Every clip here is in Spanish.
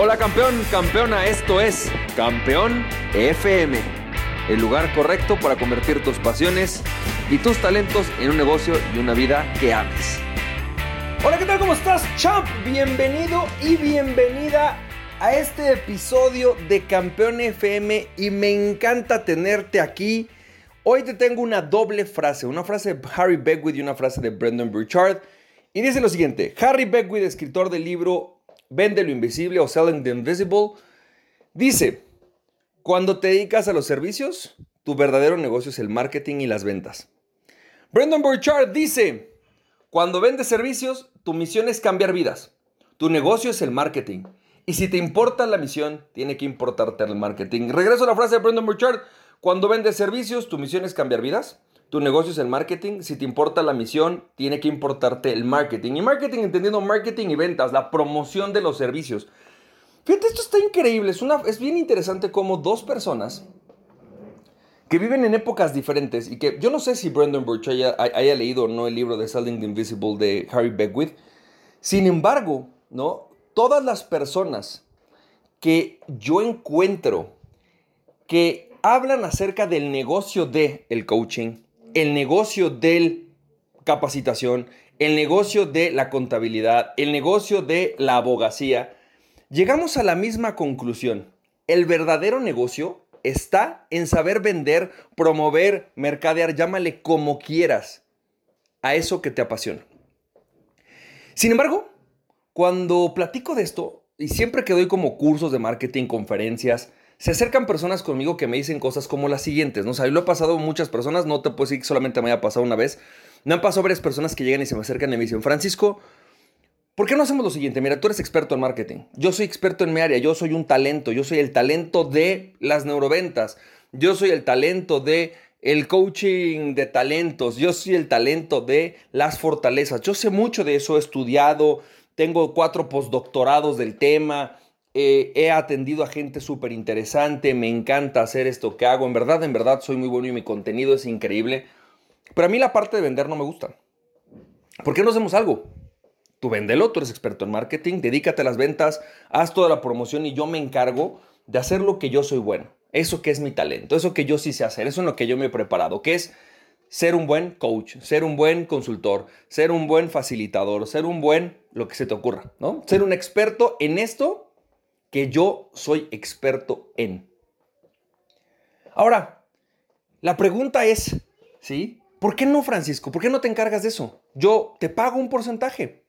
Hola campeón, campeona, esto es Campeón FM, el lugar correcto para convertir tus pasiones y tus talentos en un negocio y una vida que ames. Hola, ¿qué tal? ¿Cómo estás, champ? Bienvenido y bienvenida a este episodio de Campeón FM y me encanta tenerte aquí. Hoy te tengo una doble frase, una frase de Harry Beckwith y una frase de Brendan Burchard. Y dice lo siguiente, Harry Beckwith, escritor del libro Vende lo invisible o Selling the Invisible, dice, cuando te dedicas a los servicios, tu verdadero negocio es el marketing y las ventas. Brendan Burchard dice, cuando vendes servicios, tu misión es cambiar vidas. Tu negocio es el marketing. Y si te importa la misión, tiene que importarte el marketing. Regreso a la frase de Brendan Burchard. Cuando vendes servicios, tu misión es cambiar vidas. Tu negocio es el marketing. Si te importa la misión, tiene que importarte el marketing. Y marketing entendiendo marketing y ventas, la promoción de los servicios. Fíjate, esto está increíble. Es, bien interesante cómo dos personas que viven en épocas diferentes y que yo no sé si Brendan Burch haya, haya leído o no el libro de Selling the Invisible de Harry Beckwith. Sin embargo, ¿no? Todas las personas que yo encuentro que hablan acerca del negocio de el coaching, el negocio de capacitación, el negocio de la contabilidad, el negocio de la abogacía, llegamos a la misma conclusión. El verdadero negocio está en saber vender, promover, mercadear, llámale como quieras, a eso que te apasiona. Sin embargo, cuando platico de esto, y siempre que doy como cursos de marketing, conferencias, se acercan personas conmigo que me dicen cosas como las siguientes, ¿no? O lo he pasado muchas personas, no te puedo decir que solamente me haya pasado una vez. Me han pasado varias personas que llegan y se me acercan y me dicen, Francisco, ¿por qué no hacemos lo siguiente? Mira, tú eres experto en marketing, yo soy experto en mi área, yo soy un talento, yo soy el talento de las neuroventas, yo soy el talento de el coaching de talentos, yo soy el talento de las fortalezas, yo sé mucho de eso, he estudiado, tengo cuatro postdoctorados del tema, eh, he atendido a gente súper interesante, me encanta hacer esto que hago, en verdad, en verdad soy muy bueno y mi contenido es increíble, pero a mí la parte de vender no me gusta. ¿Por qué no hacemos algo? Tú vendelo, tú eres experto en marketing, dedícate a las ventas, haz toda la promoción y yo me encargo de hacer lo que yo soy bueno, eso que es mi talento, eso que yo sí sé hacer, eso en lo que yo me he preparado, que es ser un buen coach, ser un buen consultor, ser un buen facilitador, ser un buen lo que se te ocurra, ¿no? Ser un experto en esto que yo soy experto en. Ahora, la pregunta es, ¿sí? ¿Por qué no, Francisco? ¿Por qué no te encargas de eso? Yo te pago un porcentaje.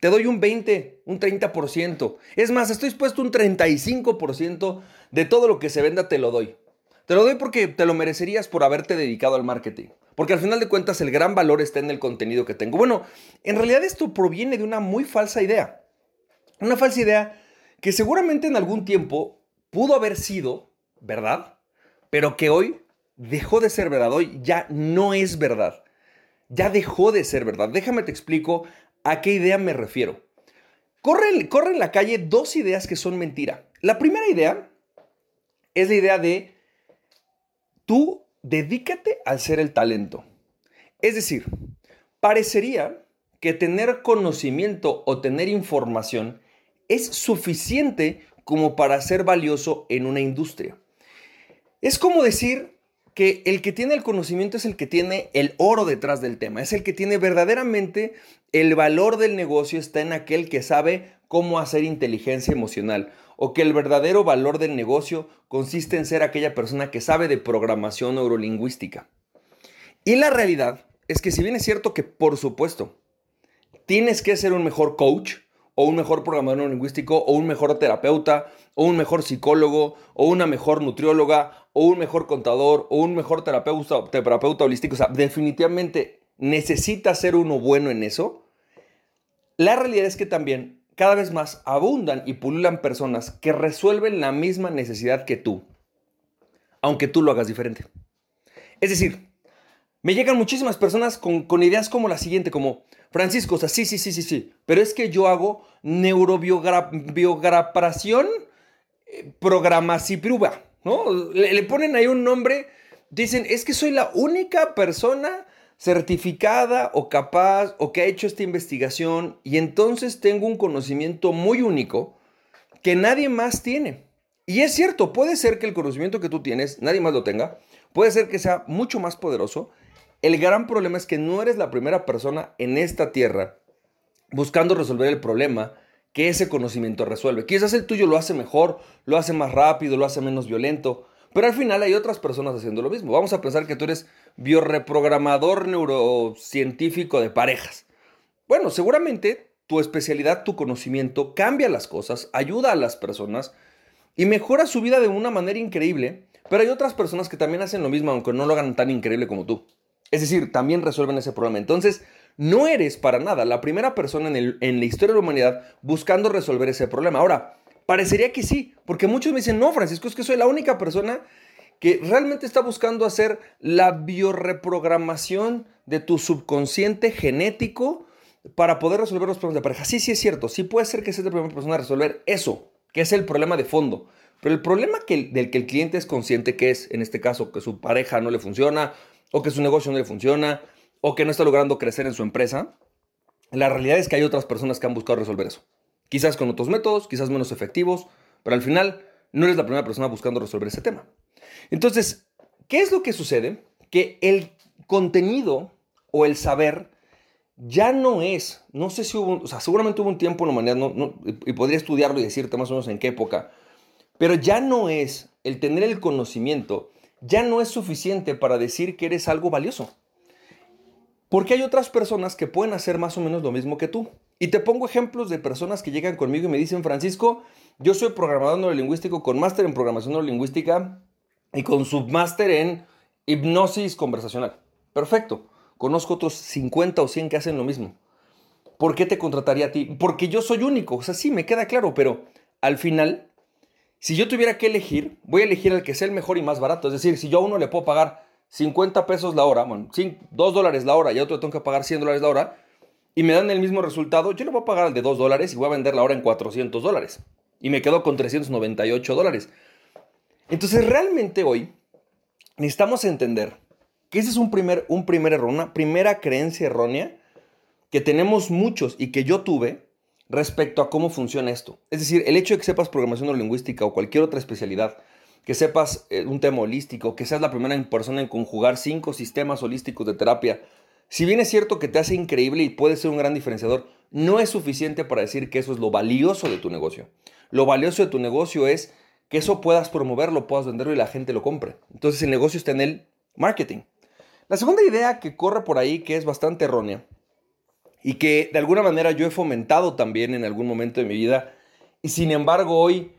Te doy un 20, un 30%. Es más, estoy dispuesto un 35% de todo lo que se venda, te lo doy. Te lo doy porque te lo merecerías por haberte dedicado al marketing. Porque al final de cuentas el gran valor está en el contenido que tengo. Bueno, en realidad esto proviene de una muy falsa idea. Una falsa idea que seguramente en algún tiempo pudo haber sido verdad, pero que hoy dejó de ser verdad, hoy ya no es verdad, ya dejó de ser verdad. Déjame te explico a qué idea me refiero. Corre, corre en la calle dos ideas que son mentira. La primera idea es la idea de tú dedícate al ser el talento. Es decir, parecería que tener conocimiento o tener información es suficiente como para ser valioso en una industria. Es como decir que el que tiene el conocimiento es el que tiene el oro detrás del tema, es el que tiene verdaderamente el valor del negocio está en aquel que sabe cómo hacer inteligencia emocional o que el verdadero valor del negocio consiste en ser aquella persona que sabe de programación neurolingüística. Y la realidad es que si bien es cierto que por supuesto tienes que ser un mejor coach, o un mejor programador lingüístico, o un mejor terapeuta, o un mejor psicólogo, o una mejor nutrióloga, o un mejor contador, o un mejor terapeuta, terapeuta holístico. O sea, definitivamente necesita ser uno bueno en eso. La realidad es que también cada vez más abundan y pululan personas que resuelven la misma necesidad que tú, aunque tú lo hagas diferente. Es decir, me llegan muchísimas personas con, ideas como la siguiente, como, Francisco, o sea, sí, sí, sí, sí, sí. Pero es que yo hago neurobiograpación, eh, programación, ¿no? Le ponen ahí un nombre, dicen, es que soy la única persona certificada o capaz o que ha hecho esta investigación y entonces tengo un conocimiento muy único que nadie más tiene. Y es cierto, puede ser que el conocimiento que tú tienes, nadie más lo tenga, puede ser que sea mucho más poderoso. El gran problema es que no eres la primera persona en esta tierra buscando resolver el problema que ese conocimiento resuelve. Quizás el tuyo lo hace mejor, lo hace más rápido, lo hace menos violento, pero al final hay otras personas haciendo lo mismo. Vamos a pensar que tú eres bioreprogramador neurocientífico de parejas. Bueno, seguramente tu especialidad, tu conocimiento cambia las cosas, ayuda a las personas y mejora su vida de una manera increíble, pero hay otras personas que también hacen lo mismo, aunque no lo hagan tan increíble como tú. Es decir, también resuelven ese problema. Entonces, no eres para nada la primera persona en, la historia de la humanidad buscando resolver ese problema. Ahora, parecería que sí, porque muchos me dicen, no, Francisco, es que soy la única persona que realmente está buscando hacer la bioreprogramación de tu subconsciente genético para poder resolver los problemas de pareja. Sí, sí es cierto, sí puede ser que seas la primera persona a resolver eso, que es el problema de fondo. Pero el problema del que el cliente es consciente que es, en este caso, que su pareja no le funciona, o que su negocio no le funciona, o que no está logrando crecer en su empresa, la realidad es que hay otras personas que han buscado resolver eso. Quizás con otros métodos, quizás menos efectivos, pero al final no eres la primera persona buscando resolver ese tema. Entonces, ¿qué es lo que sucede? Que el contenido o el saber ya no es, no sé si hubo, o sea, seguramente hubo un tiempo en la humanidad, no, y podría estudiarlo y decirte más o menos en qué época, pero ya no es el tener el conocimiento, ya no es suficiente para decir que eres algo valioso. Porque hay otras personas que pueden hacer más o menos lo mismo que tú. Y te pongo ejemplos de personas que llegan conmigo y me dicen, Francisco, yo soy programador neurolingüístico con máster en programación neurolingüística y con submáster en hipnosis conversacional. Perfecto. Conozco otros 50 o 100 que hacen lo mismo. ¿Por qué te contrataría a ti? Porque yo soy único. O sea, sí, me queda claro, pero al final, si yo tuviera que elegir, voy a elegir el que sea el mejor y más barato. Es decir, si yo a uno le puedo pagar 50 pesos la hora, bueno, 2 dólares la hora y a otro le tengo que pagar 100 dólares la hora, y me dan el mismo resultado, yo le voy a pagar el de 2 dólares y voy a vender la hora en 400 dólares. Y me quedo con 398 dólares. Entonces, realmente hoy necesitamos entender que ese es un primer, un primer error, una primera creencia errónea que tenemos muchos y que yo tuve respecto a cómo funciona esto. Es decir, el hecho de que sepas programación neurolingüística o cualquier otra especialidad, que sepas eh, un tema holístico, que seas la primera persona en conjugar cinco sistemas holísticos de terapia, si bien es cierto que te hace increíble y puede ser un gran diferenciador, no es suficiente para decir que eso es lo valioso de tu negocio. Lo valioso de tu negocio es que eso puedas promoverlo, puedas venderlo y la gente lo compre. Entonces el negocio está en el marketing. La segunda idea que corre por ahí, que es bastante errónea, y que de alguna manera yo he fomentado también en algún momento de mi vida, y sin embargo hoy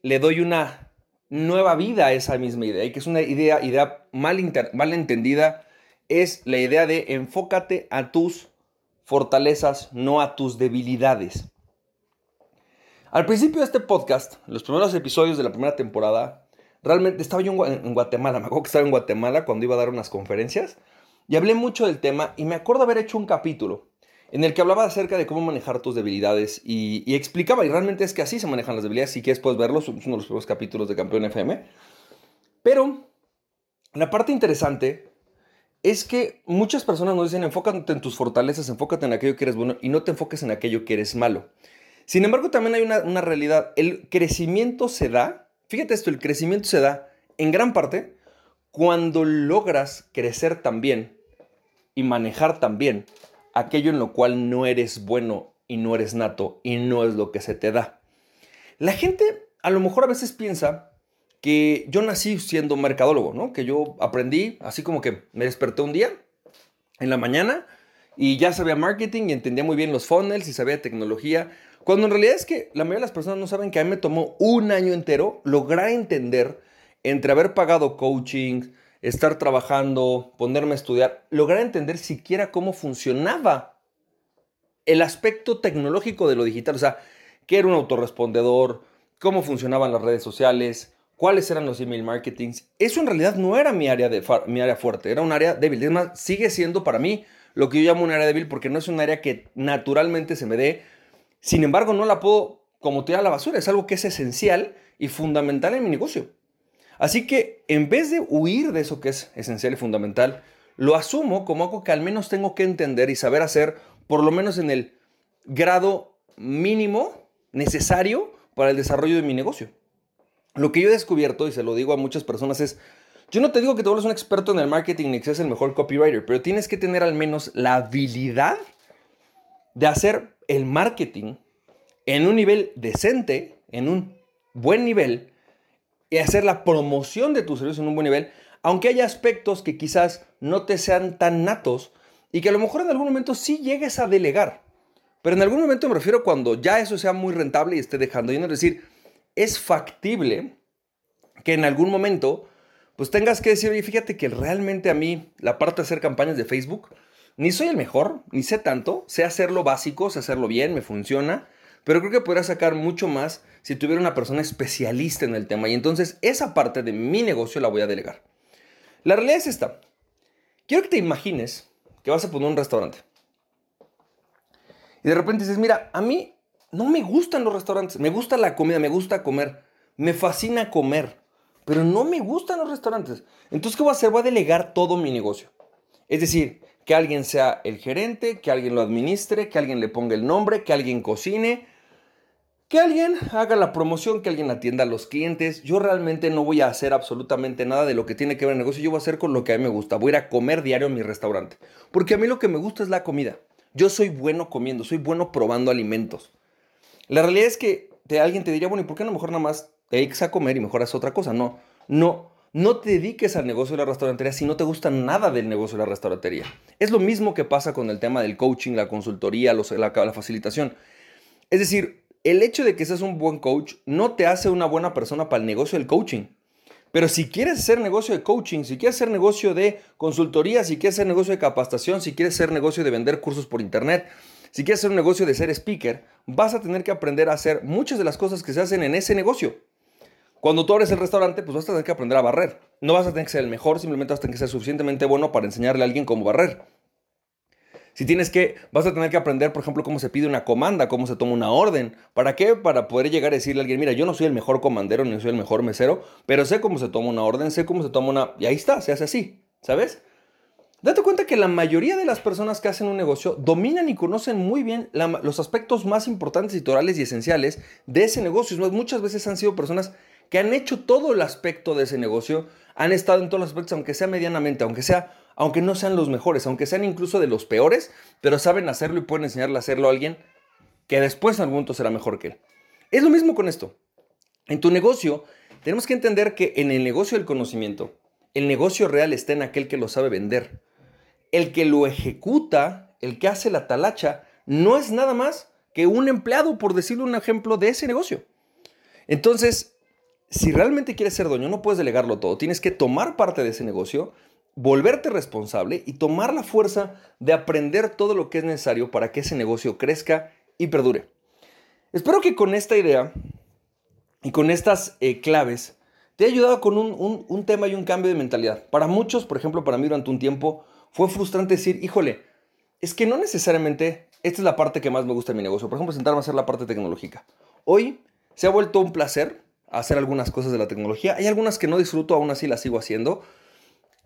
le doy una nueva vida a esa misma idea, y que es una idea, idea mal, mal entendida, es la idea de enfócate a tus fortalezas, no a tus debilidades. Al principio de este podcast, los primeros episodios de la primera temporada, Realmente estaba yo en Guatemala, me acuerdo que estaba en Guatemala cuando iba a dar unas conferencias y hablé mucho del tema y me acuerdo haber hecho un capítulo en el que hablaba acerca de cómo manejar tus debilidades y, explicaba, y realmente es que así se manejan las debilidades, si quieres puedes verlos, es uno de los primeros capítulos de Campeón FM. Pero la parte interesante es que muchas personas nos dicen enfócate en tus fortalezas, enfócate en aquello que eres bueno y no te enfoques en aquello que eres malo. Sin embargo, también hay una, una realidad, el crecimiento se da Fíjate esto, el crecimiento se da en gran parte cuando logras crecer también y manejar también aquello en lo cual no eres bueno y no eres nato y no es lo que se te da. La gente a lo mejor a veces piensa que yo nací siendo mercadólogo, ¿no? Que yo aprendí, así como que me desperté un día en la mañana y ya sabía marketing y entendía muy bien los funnels y sabía tecnología. Cuando en realidad es que la mayoría de las personas no saben que a mí me tomó un año entero lograr entender entre haber pagado coaching, estar trabajando, ponerme a estudiar, lograr entender siquiera cómo funcionaba el aspecto tecnológico de lo digital. O sea, qué era un autorrespondedor, cómo funcionaban las redes sociales, cuáles eran los email marketings. Eso en realidad no era mi área, de, mi área fuerte, era un área débil. Es más, sigue siendo para mí lo que yo llamo un área débil porque no es un área que naturalmente se me dé sin embargo, no la puedo como tirar a la basura. Es algo que es esencial y fundamental en mi negocio. Así que en vez de huir de eso que es esencial y fundamental, lo asumo como algo que al menos tengo que entender y saber hacer, por lo menos en el grado mínimo necesario para el desarrollo de mi negocio. Lo que yo he descubierto, y se lo digo a muchas personas, es, yo no te digo que te vuelvas un experto en el marketing ni que seas el mejor copywriter, pero tienes que tener al menos la habilidad de hacer el marketing en un nivel decente, en un buen nivel, y hacer la promoción de tus servicios en un buen nivel, aunque haya aspectos que quizás no te sean tan natos y que a lo mejor en algún momento sí llegues a delegar. Pero en algún momento me refiero cuando ya eso sea muy rentable y esté dejando dinero. Es decir, es factible que en algún momento pues tengas que decir, oye, fíjate que realmente a mí la parte de hacer campañas de Facebook, ni soy el mejor, ni sé tanto, sé hacerlo básico, sé hacerlo bien, me funciona, pero creo que podría sacar mucho más si tuviera una persona especialista en el tema. Y entonces esa parte de mi negocio la voy a delegar. La realidad es esta. Quiero que te imagines que vas a poner un restaurante. Y de repente dices, mira, a mí no me gustan los restaurantes, me gusta la comida, me gusta comer, me fascina comer, pero no me gustan los restaurantes. Entonces, ¿qué voy a hacer? Voy a delegar todo mi negocio. Es decir, que alguien sea el gerente, que alguien lo administre, que alguien le ponga el nombre, que alguien cocine, que alguien haga la promoción, que alguien atienda a los clientes. Yo realmente no voy a hacer absolutamente nada de lo que tiene que ver el negocio. Yo voy a hacer con lo que a mí me gusta. Voy a ir a comer diario en mi restaurante. Porque a mí lo que me gusta es la comida. Yo soy bueno comiendo, soy bueno probando alimentos. La realidad es que alguien te diría, bueno, ¿y por qué no mejor nada más te a comer y mejoras otra cosa? No, no, no te dediques al negocio de la restaurantería si no te gusta nada del negocio de la restaurantería. Es lo mismo que pasa con el tema del coaching, la consultoría, la, la facilitación. Es decir, el hecho de que seas un buen coach no te hace una buena persona para el negocio del coaching. Pero si quieres hacer negocio de coaching, si quieres hacer negocio de consultoría, si quieres hacer negocio de capacitación, si quieres hacer negocio de vender cursos por internet, si quieres hacer un negocio de ser speaker, vas a tener que aprender a hacer muchas de las cosas que se hacen en ese negocio. Cuando tú abres el restaurante, pues vas a tener que aprender a barrer. No vas a tener que ser el mejor, simplemente vas a tener que ser suficientemente bueno para enseñarle a alguien cómo barrer. Si tienes que, vas a tener que aprender, por ejemplo, cómo se pide una comanda, cómo se toma una orden. ¿Para qué? Para poder llegar a decirle a alguien, mira, yo no soy el mejor comandero ni soy el mejor mesero, pero sé cómo se toma una orden, sé cómo se toma una... Y ahí está, se hace así, ¿sabes? Date cuenta que la mayoría de las personas que hacen un negocio dominan y conocen muy bien los aspectos más importantes, editoriales y esenciales de ese negocio. Muchas veces han sido personas que han hecho todo el aspecto de ese negocio, han estado en todos los aspectos, aunque sea medianamente, aunque sea aunque no sean los mejores, aunque sean incluso de los peores, pero saben hacerlo y pueden enseñarle a hacerlo a alguien que después en algún momento será mejor que él. Es lo mismo con esto. En tu negocio, tenemos que entender que en el negocio del conocimiento, el negocio real está en aquel que lo sabe vender. El que lo ejecuta, el que hace la talacha, no es nada más que un empleado, por decirle un ejemplo, de ese negocio. Entonces, si realmente quieres ser dueño, no puedes delegarlo todo. Tienes que tomar parte de ese negocio, volverte responsable y tomar la fuerza de aprender todo lo que es necesario para que ese negocio crezca y perdure. Espero que con esta idea y con estas eh, claves te haya ayudado con un, un tema y un cambio de mentalidad. Para muchos, por ejemplo, para mí durante un tiempo fue frustrante decir, híjole, es que no necesariamente esta es la parte que más me gusta de mi negocio. Por ejemplo, sentarme a hacer la parte tecnológica. Hoy se ha vuelto un placer hacer algunas cosas de la tecnología. Hay algunas que no disfruto, aún así las sigo haciendo.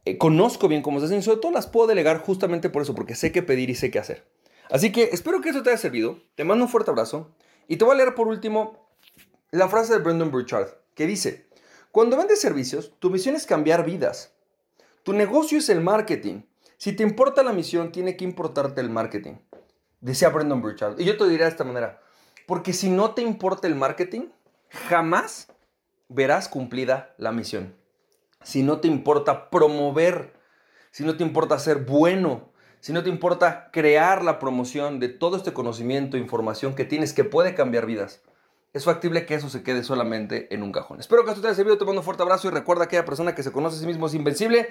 Eh, conozco bien cómo se hacen y sobre todo las puedo delegar justamente por eso, porque sé qué pedir y sé qué hacer. Así que espero que esto te haya servido. Te mando un fuerte abrazo y te voy a leer por último la frase de Brendan Burchard que dice, cuando vendes servicios, tu misión es cambiar vidas. Tu negocio es el marketing. Si te importa la misión, tiene que importarte el marketing. Decía Brendan Burchard. Y yo te diré de esta manera, porque si no te importa el marketing, jamás verás cumplida la misión si no te importa promover, si no te importa ser bueno, si no te importa crear la promoción de todo este conocimiento, información que tienes que puede cambiar vidas, es factible que eso se quede solamente en un cajón. Espero que esto te haya servido, te mando un fuerte abrazo y recuerda que aquella persona que se conoce a sí mismo es invencible.